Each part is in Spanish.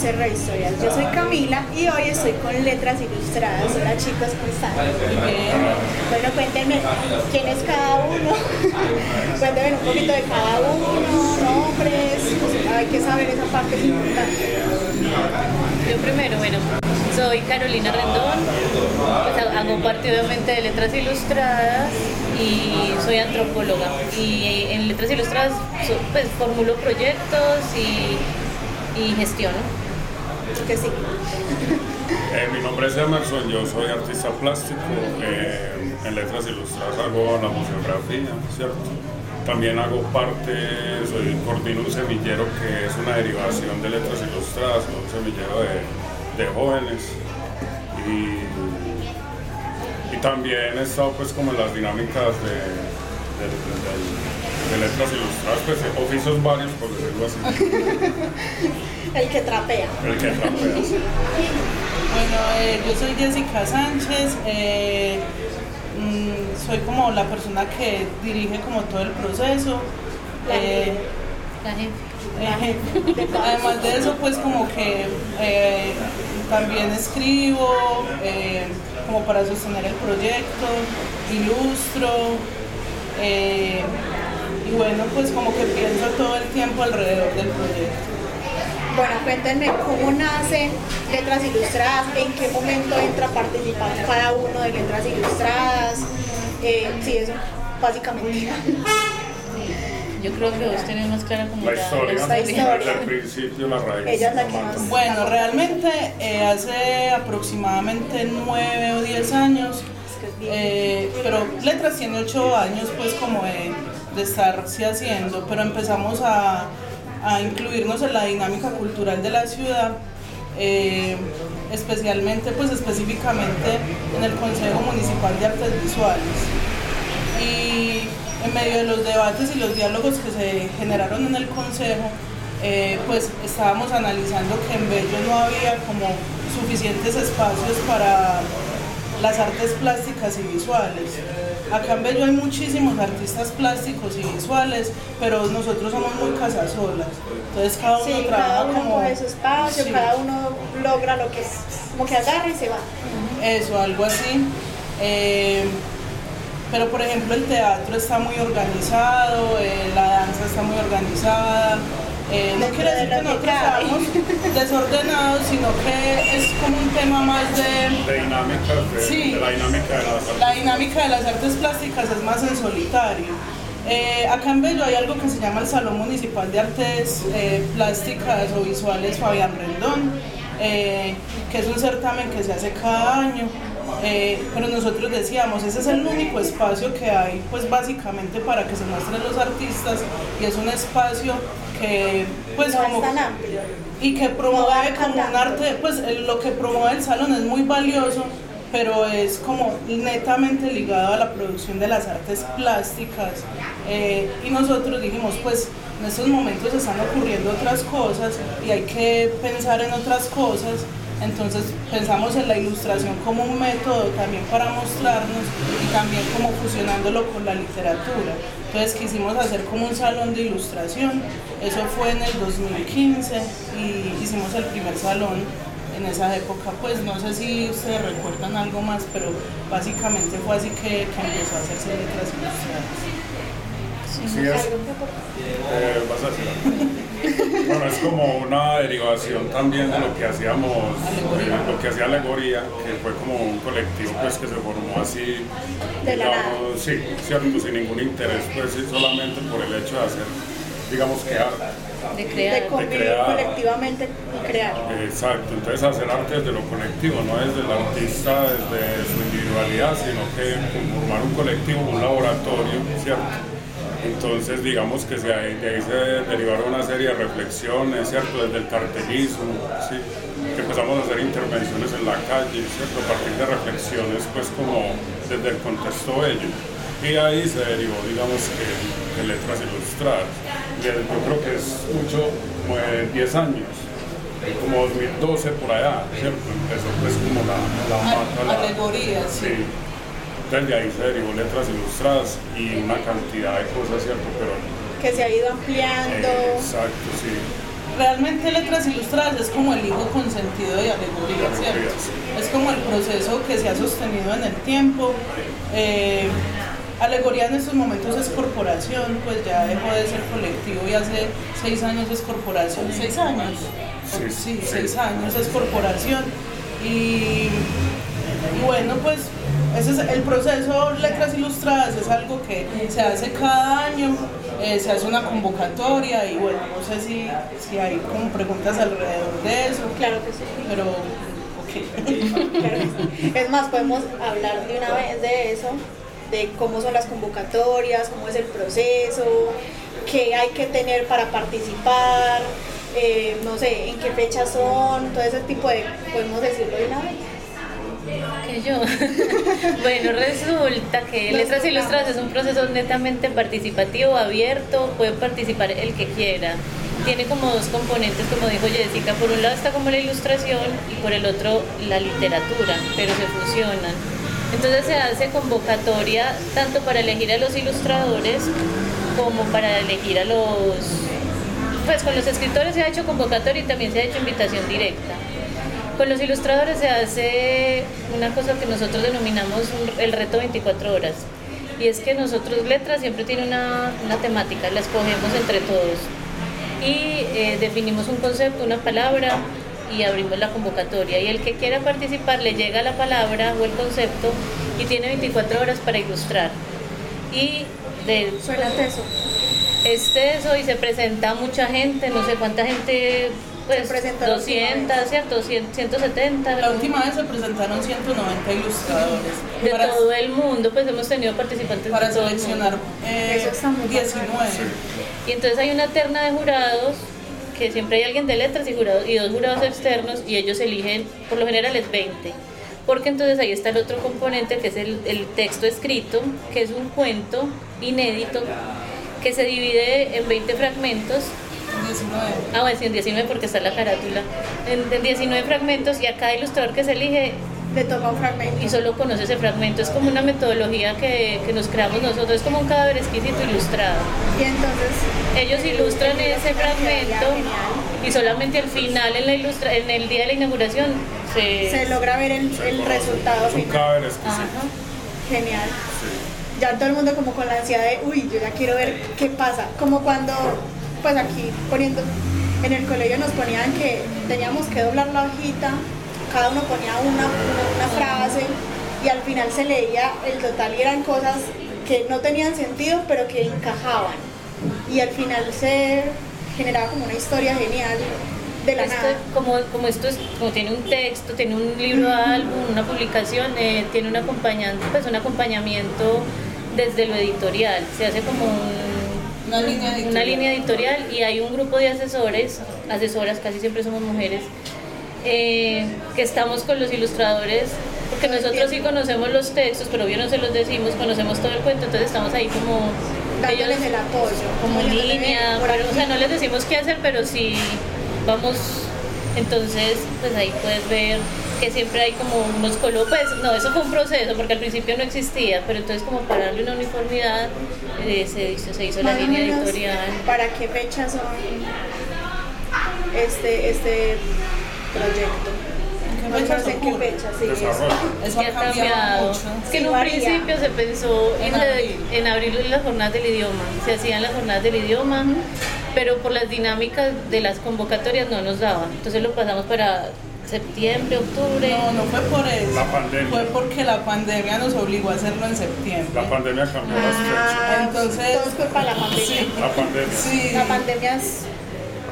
Historias. Yo soy Camila y hoy estoy con Letras Ilustradas. Hola chicos, ¿cómo están? Bueno, cuéntenme quién es cada uno. cuéntenme un poquito de cada uno, nombres. Hay que saber esa parte es importante. Yo primero, bueno, soy Carolina Rendón, pues hago parte obviamente de Letras Ilustradas y soy antropóloga. Y en Letras Ilustradas pues formulo proyectos y, y gestiono. Que sí. Eh, mi nombre es Emerson, yo soy artista plástico, eh, en Letras Ilustradas hago la museografía, ¿cierto? También hago parte, soy coordino un semillero que es una derivación de Letras Ilustradas, un semillero de, de jóvenes. Y, y, también he estado pues como en las dinámicas de, de, de Letras Ilustradas, pues oficios varios por decirlo así. El que trapea. El que trapea, sí. Bueno, eh, yo soy Jessica Sánchez, eh, mm, soy como la persona que dirige como todo el proceso. La Eh, gente. eh, además de eso, pues como que eh, también escribo eh, como para sostener el proyecto, ilustro eh, y bueno, pues como que pienso todo el tiempo alrededor del proyecto. Bueno, cuéntenme cómo nace Letras Ilustradas, en qué momento entra a participar cada uno de Letras Ilustradas. Eh, sí, eso, básicamente. Yo creo que vos tenés más clara como La historia, la historia. desde el principio, la raíz. Ella es la que más- Bueno, realmente eh, hace aproximadamente nueve o diez años, eh, pero Letras tiene ocho años pues como de, de estarse haciendo, pero empezamos a, a incluirnos en la dinámica cultural de la ciudad, eh, especialmente pues específicamente en el Consejo Municipal de Artes Visuales y en medio de los debates y los diálogos que se generaron en el Consejo, eh, pues estábamos analizando que en Bello no había como suficientes espacios para las artes plásticas y visuales. Acá en Bello hay muchísimos artistas plásticos y visuales, pero nosotros somos muy casasolas. Entonces cada uno Sí, trabaja cada uno como... coge su espacio, Sí. cada uno logra lo que es, como que agarra y se va. Eso, algo así. Eh, pero por ejemplo el teatro está muy organizado, eh, la danza está muy organizada. Eh, no quiere de decir que nosotros seamos desordenados, sino que es como un tema más de... De dinámicas, de, Sí. de la dinámica de las La artes. dinámica de las artes plásticas es más en solitario. Eh, acá en Bello hay algo que se llama el Salón Municipal de Artes eh, Plásticas o Visuales Fabián Rendón, eh, que es un certamen que se hace cada año. Eh, pero nosotros decíamos, ese es el único espacio que hay, pues básicamente para que se muestren los artistas y es un espacio que, pues no como es tan amplio. y que promueve como un arte, pues lo que promueve el salón es muy valioso, pero es como netamente ligado a la producción de las artes plásticas. Eh, y nosotros dijimos, pues en estos momentos están ocurriendo otras cosas y hay que pensar en otras cosas. Entonces pensamos en la ilustración como un método también para mostrarnos y también como fusionándolo con la literatura. Entonces quisimos hacer como un salón de ilustración. Eso fue en el 2015 y hicimos el primer salón en esa época. Pues no sé si ustedes recuerdan algo más, pero básicamente fue así que, que empezó a hacerse letras ilustradas. Sí, es, eh, vas a. Bueno, es como una derivación también de lo que hacíamos, eh, lo que hacía Alegoría, que fue como un colectivo pues que se formó así, De digamos, sí, cierto, sin ningún interés, pues sí, solamente por el hecho de hacer, digamos que arte. De De crear. convivir crear. colectivamente y crear. Exacto, entonces hacer arte desde lo colectivo, no desde el artista, desde su individualidad, sino que formar un colectivo, un laboratorio, ¿cierto? Entonces digamos que de ahí se derivaron una serie de reflexiones, ¿cierto? Desde el cartelismo, ¿sí? Que empezamos a hacer intervenciones en la calle, ¿cierto? A partir de reflexiones, pues como desde el contexto bello. Y ahí se derivó, digamos, que, que letras ilustradas. Yo creo que es mucho, como de 10 años, como 2012 por allá, ¿cierto? Empezó pues como la, la marca, la- Alegoría, sí. Sí. Entonces de ahí se derivó letras ilustradas y una cantidad de cosas, ¿cierto? Pero Que se ha ido ampliando. eh, exacto, sí. realmente letras ilustradas es como el hijo consentido de alegoría, ¿cierto? Es como el proceso que se ha sostenido en el tiempo. Eh, alegoría en estos momentos es corporación, pues ya dejó de ser colectivo y hace seis años es corporación. ¿Seis años? Sí, seis años es corporación. Y, y bueno, pues ese es el proceso Letras Ilustradas, es algo que se hace cada año, eh, se hace una convocatoria y bueno, no sé si, si hay como preguntas alrededor de eso. Claro que sí. Pero, ok. Es más, podemos hablar de una vez de eso, de cómo son las convocatorias, cómo es el proceso, qué hay que tener para participar, eh, no sé, en qué fechas son, todo ese tipo de, podemos decirlo de una vez yo. bueno, resulta que Letras Ilustradas es un proceso netamente participativo, abierto, puede participar el que quiera. Tiene como dos componentes, como dijo Jessica, por un lado está como la ilustración y por el otro la literatura, pero se fusionan. Entonces se hace convocatoria tanto para elegir a los ilustradores como para elegir a los... Pues con los escritores se ha hecho convocatoria y también se ha hecho invitación directa. Con los ilustradores se hace una cosa que nosotros denominamos el reto 24 horas. Y es que nosotros letras siempre tiene una, temática, la escogemos entre todos. Y eh, definimos un concepto, una palabra y abrimos la convocatoria. Y el que quiera participar le llega la palabra o el concepto y tiene 24 horas para ilustrar. Y de, Suena teso. Es teso y se presenta mucha gente, no sé cuánta gente pues 200, ¿cierto? 170. La última vez se presentaron 190 ilustradores. De todo el mundo, pues hemos tenido participantes para seleccionar eh, 19. Y entonces hay una terna de jurados que siempre hay alguien de letras y, jurados, y dos jurados externos y ellos eligen, por lo general es 20. Porque entonces ahí está el otro componente que es el, el texto escrito, que es un cuento inédito que se divide en 20 fragmentos 19. Ah, bueno, sí, en 19 porque está la carátula. En, 19 fragmentos y a cada ilustrador que se elige le toca un fragmento. Y solo conoce ese fragmento. Es como una metodología que, que, nos creamos nosotros. Es como un cadáver exquisito ilustrado. Y entonces. Ellos ilustran ese fragmento y solamente al final, en, la ilustra en el día de la inauguración, se, se logra ver el, el resultado es un cadáver exquisito. Genial. Ya todo el mundo como con la ansiedad de, uy, yo ya quiero ver qué pasa. Como cuando pues aquí poniendo, en el colegio nos ponían que teníamos que doblar la hojita, cada uno ponía una, una, frase y al final se leía el total y eran cosas que no tenían sentido pero que encajaban. Y al final se generaba como una historia genial de la nada. Como, como esto es, como tiene un texto, tiene un libro de álbum, una publicación, eh, tiene un acompañante, pues un acompañamiento desde lo editorial, se hace como un una línea, editorial. una línea editorial y hay un grupo de asesores, asesoras, casi siempre somos mujeres, eh, que estamos con los ilustradores, porque nosotros sí conocemos los textos, pero bien no se los decimos, conocemos todo el cuento, entonces estamos ahí como... Dándoles el apoyo. Como línea, o sea, no les decimos qué hacer, pero sí vamos, entonces pues ahí puedes ver que siempre hay como unos colores, pues no, eso fue un proceso porque al principio no existía, pero entonces como para darle una uniformidad eh, se, hizo, se hizo la línea editorial. ¿Para qué fecha son este, este proyecto? ¿En qué fecha? Sí, eso. ha cambiado. Es que en un principio se pensó en, en, abrir las jornadas del idioma, se hacían las jornadas del idioma, pero por las dinámicas de las convocatorias no nos daban. Entonces lo pasamos para septiembre, octubre. No, no fue por eso. La pandemia. Fue porque la pandemia nos obligó a hacerlo en septiembre. La pandemia cambió las fechas. Ah, Entonces. Todo es culpa de la pandemia. Sí, la pandemia. Sí. La pandemia es.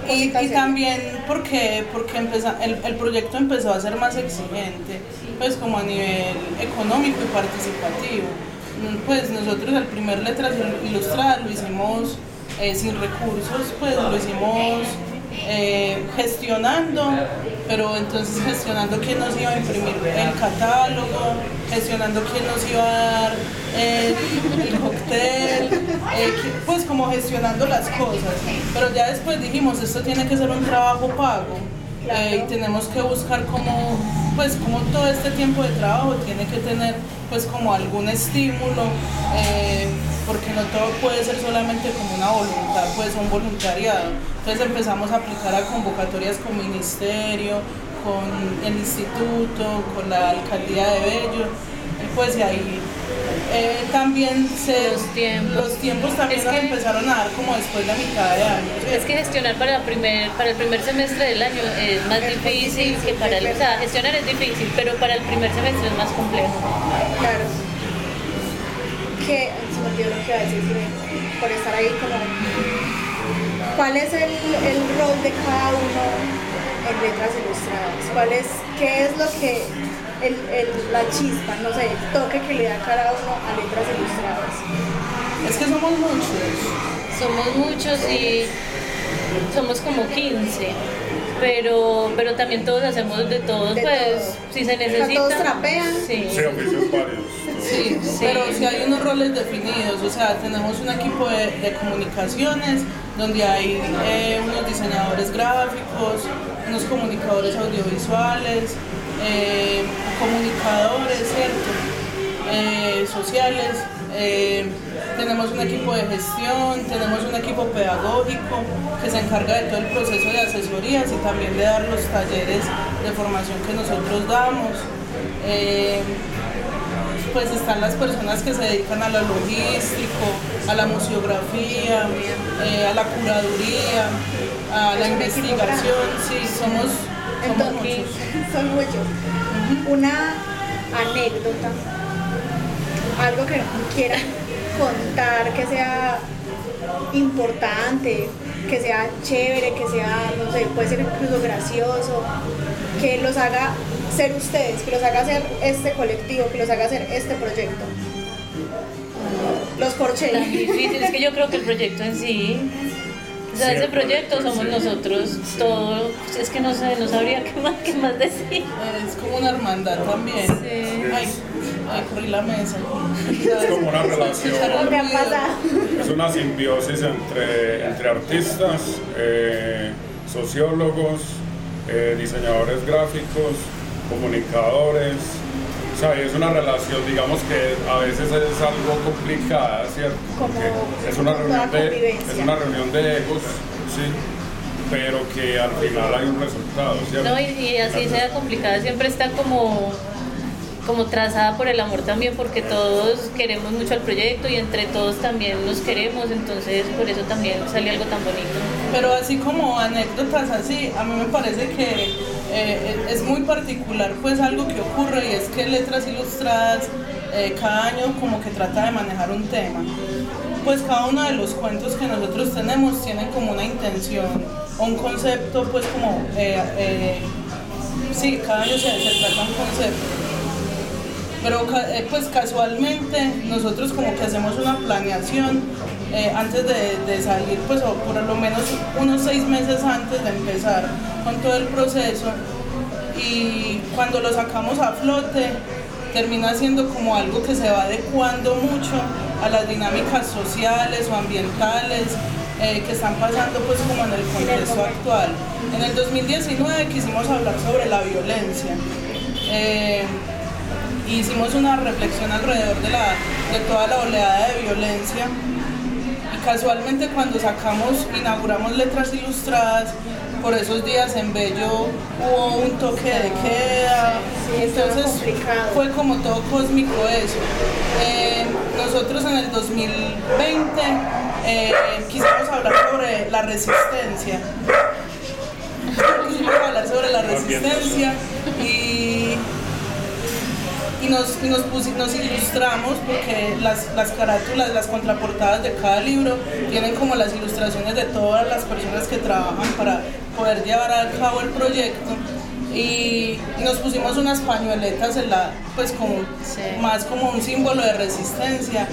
Y, y, también porque, porque empezó, el, el, proyecto empezó a ser más exigente, pues como a nivel económico y participativo. Pues nosotros el primer Letras Ilustradas lo hicimos eh, sin recursos, pues lo hicimos eh, gestionando, pero entonces gestionando quién nos iba a imprimir el catálogo, gestionando quién nos iba a dar el, cóctel, eh, pues como gestionando las cosas. Pero ya después dijimos, esto tiene que ser un trabajo pago eh, y tenemos que buscar como, pues como todo este tiempo de trabajo tiene que tener pues como algún estímulo porque no todo puede ser solamente como una voluntad, pues un voluntariado. Entonces empezamos a aplicar a convocatorias con ministerio, con el instituto, con la alcaldía de Bello, y pues de ahí eh, también se, Los tiempos. los tiempos también Es nos que- empezaron a dar como después de la mitad de año. Es que gestionar para, el primer, para el primer semestre del año es más Es difícil que para el... O sea, gestionar es difícil, pero para el primer semestre es más complejo. Claro. Que olvidó lo que a por estar ahí como. ¿Cuál es el, el rol de cada uno en letras ilustradas? ¿Cuál es, ¿Qué es lo que el, el- la chispa, no sé, el toque que le da cada uno a letras ilustradas? Es que somos muchos. Somos muchos y somos como 15, pero, pero también todos hacemos de todos, De pues todo. si se necesita. todos trapean. Sí. Sí, oficios varios. Sí, pero sí hay unos roles definidos, o sea, tenemos un equipo de, de comunicaciones donde hay eh, unos diseñadores gráficos, unos comunicadores audiovisuales, eh, comunicadores, ¿cierto? Eh, sociales, eh, tenemos un equipo de gestión, tenemos un equipo pedagógico que se encarga de todo el proceso de asesorías y también de dar los talleres de formación que nosotros damos. Eh, pues están las personas que se dedican a lo logístico, a la museografía, eh, a la curaduría, a la investigación, sí, somos, somos Entonces, muchos. son muchos. Una anécdota, algo que quieran contar, que sea importante, que sea chévere, que sea, no sé, puede ser incluso gracioso, que los haga ser ustedes, que los haga ser este colectivo, que los haga ser este proyecto. Los Tan corché. difícil, es que yo creo que el proyecto en sí, o sea, Sí, ese proyecto somos sí. nosotros, todo, es que no sé, no sabría qué más, qué más decir. Es como una hermandad también. Sí. Ay, ay, corrí la mesa. Es como una relación. Es una simbiosis entre, entre artistas, eh, sociólogos, eh, diseñadores gráficos, comunicadores. O sea, es una relación, digamos que a veces es algo complicada, ¿cierto? Como- es una reunión de, es una reunión de egos, sí, pero que al final hay un resultado, ¿cierto? No, y, y así sea complicada, siempre está como, como trazada por el amor también, porque todos queremos mucho al proyecto y entre todos también nos queremos, entonces por eso también sale algo tan bonito. Pero así como anécdotas así, a mí me parece que eh, es muy particular pues algo que ocurre y es que Letras Ilustradas eh, cada año como que trata de manejar un tema. Pues cada uno de los cuentos que nosotros tenemos tienen como una intención un concepto pues como, eh, eh, sí, cada año se, se trata un concepto. Pero pues casualmente nosotros como que hacemos una planeación eh, antes de, salir, pues o por lo menos unos seis meses antes de empezar con todo el proceso y cuando lo sacamos a flote termina siendo como algo que se va adecuando mucho a las dinámicas sociales o ambientales eh, que están pasando pues como en el contexto actual. En el 2019 quisimos hablar sobre la violencia. Eh, hicimos una reflexión alrededor de, la, de toda la oleada de violencia casualmente cuando sacamos, inauguramos letras ilustradas, por esos días en Bello hubo un toque de queda, entonces fue como todo cósmico eso. Eh, nosotros en el 2020 eh, quisimos hablar sobre la resistencia. Quisimos hablar sobre la resistencia y y nos, y nos, pusi- nos ilustramos porque las, las carátulas, las contraportadas de cada libro tienen como las ilustraciones de todas las personas que trabajan para poder llevar a cabo el proyecto. Y, y nos pusimos unas pañueletas en la, pues como Sí. más como un símbolo de resistencia.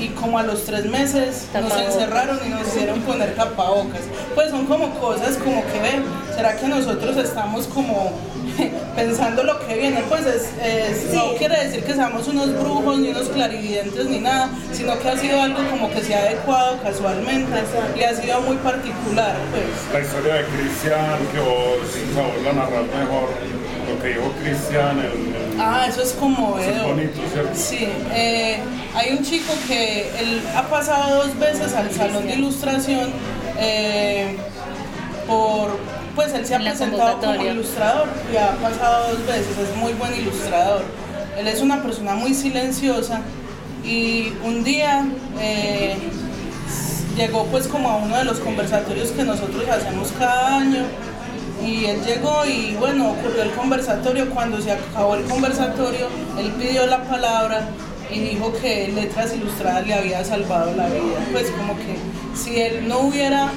Y como a los tres meses nos encerraron y nos hicieron poner tapabocas. Pues son como cosas como que ven, ¿será que nosotros estamos como pensando lo que viene? Pues es, es- no quiere decir que seamos unos brujos ni unos clarividentes ni nada, sino que ha sido algo como que se ha adecuado casualmente y ha sido muy particular. Pues. La historia de Cristian, que vos, vos la narras mejor, lo que dijo Cristian, el, el Ah, eso es como Eso es bonito, ¿cierto? Sí, eh, hay un chico que él ha pasado dos veces al salón de ilustración eh, por, pues él se ha la presentado como ilustrador y ha pasado dos veces, es muy buen ilustrador. Él es una persona muy silenciosa y un día eh, llegó pues como a uno de los conversatorios que nosotros hacemos cada año y él llegó y bueno, ocurrió el conversatorio, cuando se acabó el conversatorio, él pidió la palabra y dijo que Letras Ilustradas le había salvado la vida, pues como que si él no hubiera,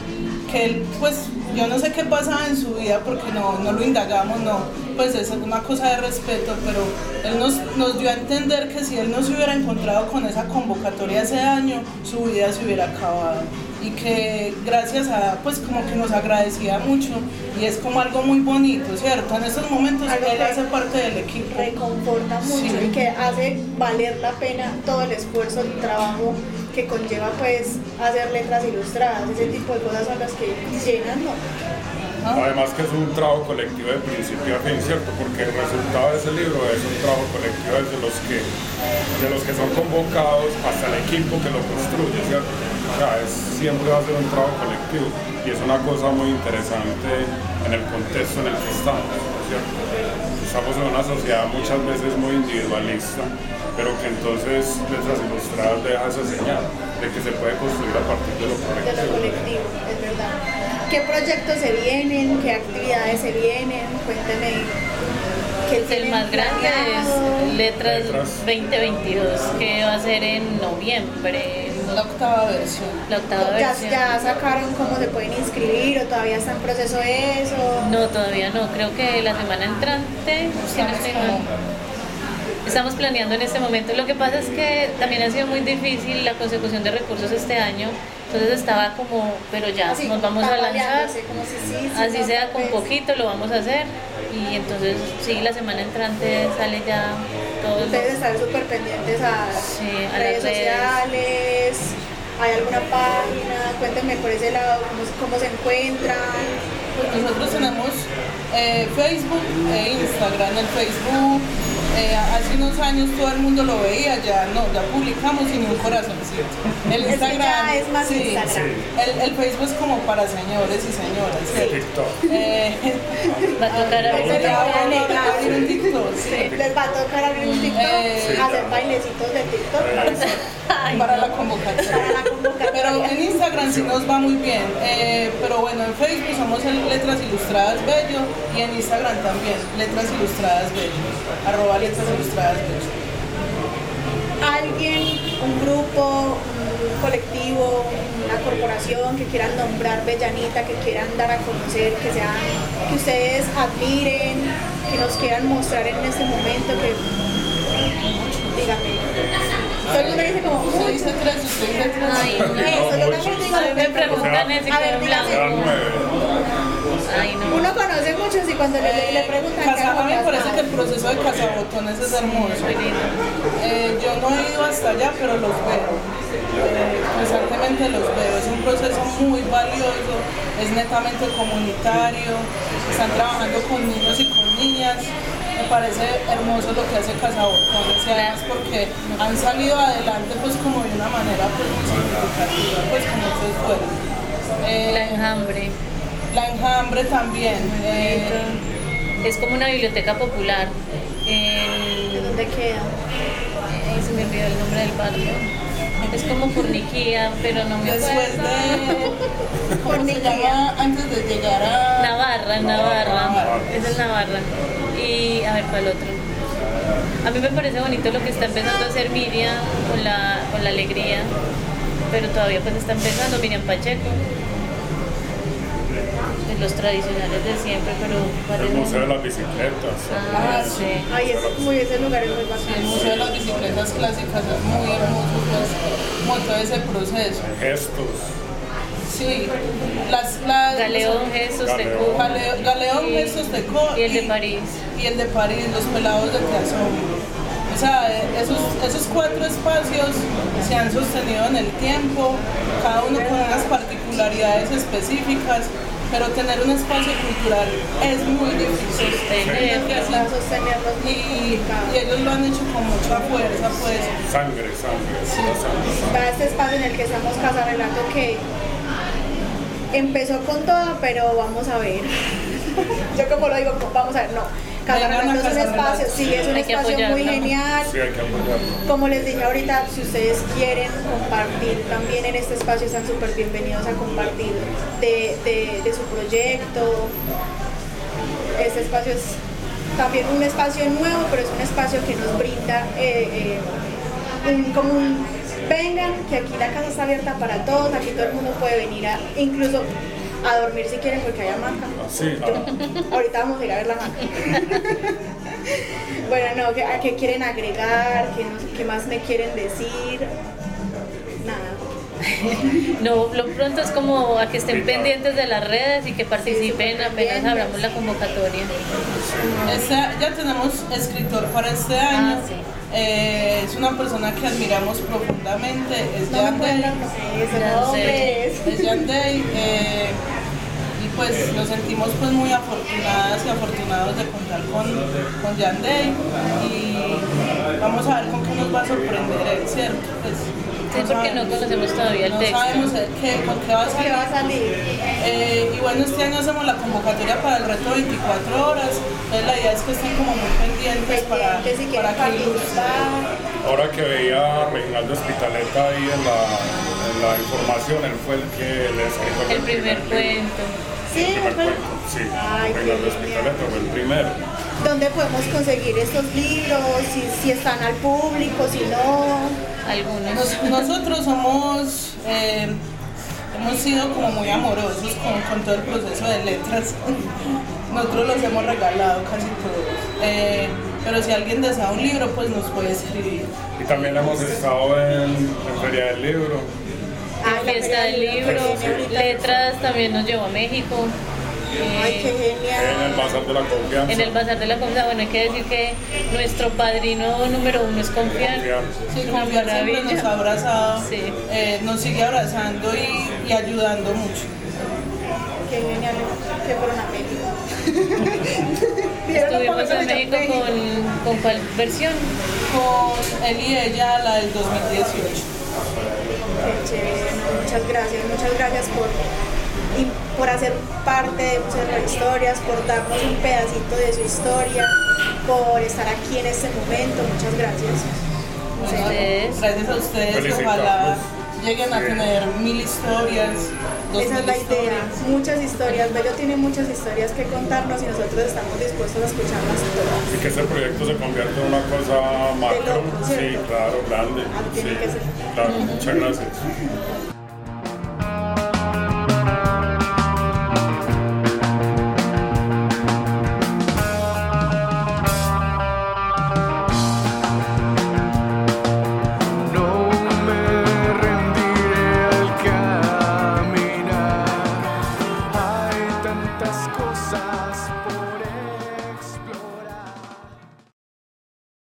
que él pues yo no sé qué pasaba en su vida porque no, no lo indagamos, no, pues es una cosa de respeto, pero él nos, nos dio a entender que si él no se hubiera encontrado con esa convocatoria ese año, su vida se hubiera acabado y que gracias a, pues como que nos agradecía mucho y es como algo muy bonito, ¿cierto? En estos momentos Algo él hace parte del equipo. reconforta mucho Sí. y que hace valer la pena todo el esfuerzo, el trabajo que conlleva pues hacer letras ilustradas, ese tipo de cosas son las que llenan, ¿no? Además que es un trabajo colectivo de principio a fin, ¿cierto? Porque el resultado de ese libro es un trabajo colectivo desde los que, de los que son convocados hasta el equipo que lo construye, ¿cierto? O sea, es- siempre va a ser un trabajo colectivo y es una cosa muy interesante en el contexto en el que estamos, ¿cierto? Estamos en una sociedad muchas veces muy individualista, pero que entonces Letras Ilustradas deja esa señal de que se puede construir a partir de lo de lo colectivo. colectivo, es verdad. ¿Qué proyectos se vienen? ¿Qué actividades se vienen? Cuénteme. ¿qué El más grande es Letras Letras. 2022, que va a ser en noviembre, La octava versión. la octava ya, versión. ya sacaron cómo se pueden inscribir o todavía está en proceso eso. No, todavía no. Creo que la semana entrante, si no estoy mal. Estamos planeando en este momento. Lo que pasa es que también ha sido muy difícil la consecución de recursos este año. Entonces estaba como, pero ya, Así, nos vamos a lanzar. tambaleándose, como si sí, si Así no, sea con vez. poquito, lo vamos a hacer. Y entonces, sí, la semana entrante sale ya todo. Ustedes están súper pendientes a, Sí, a redes las redes. sociales. ¿Hay alguna página? Cuéntenme por ese lado cómo, cómo se encuentran. Pues nosotros tenemos eh, Facebook e Instagram. El Facebook, eh, hace unos años todo el mundo lo veía, ya no, ya publicamos sin un corazoncito. El Es que Instagram, ya es más sí, Instagram. El, el Facebook es como para señores y señoras. TikTok. Eh, Va a tocar abrir un TikTok, sí. Les va a tocar abrir un TikTok, Eh, hacer bailecitos de TikTok para la convocatoria. para la convocatoria. Pero en Instagram sí nos va muy bien. Eh, pero bueno, en Facebook somos en Letras Ilustradas Bello y en Instagram también, Letras Ilustradas Bello. Arroba Letras Ilustradas Bello. alguien, un grupo, un colectivo, una corporación que quieran nombrar Bellanita, que quieran dar a conocer, que sean, que ustedes admiren, que nos quieran mostrar en este momento, que dígame. Todo el mundo dice como Usted "Uy, A ver. Ay, no. Uno conoce muchos y cuando le, le preguntan Casa- qué hago, a mí me parece que el proceso de cazabotones es hermoso. Eh, yo no he ido hasta allá, pero los veo. Eh, constantemente los veo. Es un proceso muy valioso, es netamente comunitario. Están trabajando con niños y con niñas. Me parece hermoso lo que hace Cazabotones y además porque han salido adelante pues como de una manera pues muy significativa, pues con mucho esfuerzo. Eh, La enjambre. la enjambre también. eh, Es como una biblioteca popular. ¿De dónde queda? Se me olvidó el nombre del barrio. Es como Forniquía, pero no me Después acuerdo. de. ¿Cómo se llama? Antes de llegar a. Navarra, Navarra. Navarra. Esa es Navarra. Y a ver, ¿cuál otro? A mí me parece bonito lo que está empezando a hacer Miriam con la, con la alegría, pero todavía pues está empezando Miriam Pacheco. Los tradicionales de siempre, pero El parece... Museo de las Bicicletas. Ah, sí. Ay, es muy, ese lugar es muy El bacano. Museo de las Bicicletas Clásicas es muy hermoso, pues, como todo ese proceso. Gestos. Sí, las. las Galeón, Jesús de Galeón. Cuba. Gale- Galeón, Gestos de Co. Y el de París. Y el de París, los pelados de Teazón. O sea, esos, esos cuatro espacios se han sostenido en el tiempo, cada uno con unas particularidades específicas, pero tener un espacio cultural es muy difícil. Sostener. Y, y ellos lo han hecho con mucha fuerza, pues. Sangre, sangre, sangre. Para este espacio en el que estamos Casa Relato que empezó con todo, pero vamos a ver. Yo como lo digo, vamos a ver, no. Casa Vengan a Relato es un espacio, sí, es un espacio muy genial. Sí, hay que apoyarlo. Como les dije ahorita, si ustedes quieren compartir también en este espacio, están súper bienvenidos a compartir de, de- de su proyecto. Este espacio es también un espacio nuevo, pero es un espacio que nos brinda eh, eh, un, como un, vengan, que aquí la casa está abierta para todos, aquí todo el mundo puede venir a, incluso a dormir si quieren porque hay hamaca. Sí, ah, Ahorita vamos a ir a ver la hamaca. bueno, no, ¿qué- ¿a qué quieren agregar? ¿Qué, más me quieren decir? Nada. No, lo pronto es como a que estén pendientes de las redes y que participen apenas abramos la convocatoria. Este- ya tenemos escritor para este año. Ah, sí. Eh, es una persona que admiramos profundamente. Es No. Es Yandel. eh, pues nos sentimos pues muy afortunadas y afortunados de contar con, con Yandel. Y vamos a ver con qué nos va a sorprender él, ¿cierto? Pues, Sí, porque no conocemos todavía el No texto. sabemos el qué, con qué va a ¿Qué salir. va a salir? Eh, y bueno, este año hacemos la convocatoria para el reto 24 horas. Entonces la idea es que estén como muy pendientes para, si para que participar. Ahora que veía a Reinaldo Hospitaleta ahí en la, en la información, él fue el que le escribió El primer cuento. Sí, El primer bueno. cuento, sí. Ay, fue el primero. ¿Dónde podemos conseguir estos libros? Si, si están al público, si no. Algunos. Nos- nosotros somos, eh, hemos sido como muy amorosos con, con todo el proceso de letras. Nosotros los hemos regalado casi todos. Eh, pero si alguien desea un libro, pues nos puede escribir. Y también hemos estado en, en Feria del Libro. La Fiesta del libro, letras también nos llevó a México. Ay, qué Eh, En el genial. Bazar de la Confianza. en el Bazar de la Confianza, bueno, hay que decir que nuestro padrino número uno es Confiar. Confiar. Sí, Confiar siempre nos ha maravilla. abrazado, Sí. eh, nos sigue abrazando y, y ayudando mucho. Qué genial. Que fueron a México. ¿Vieron lo Estuvimos en México yo- con, con cuál versión? Con él y ella, la del 2018. Chévere, muchas gracias, muchas gracias por, y por hacer parte de muchas historias, por darnos un pedacito de su historia, por estar aquí en este momento, muchas gracias. Bueno. Gracias a ustedes, ojalá lleguen a tener mil historias. dos Esa es la idea, muchas historias, Bello tiene muchas historias que contarnos y nosotros estamos dispuestos a escucharlas todas. Y que este proyecto se convierta en una cosa macro. loco, sí, claro, grande. Ah, tiene Sí, que ser. claro, muchas gracias.